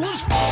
was.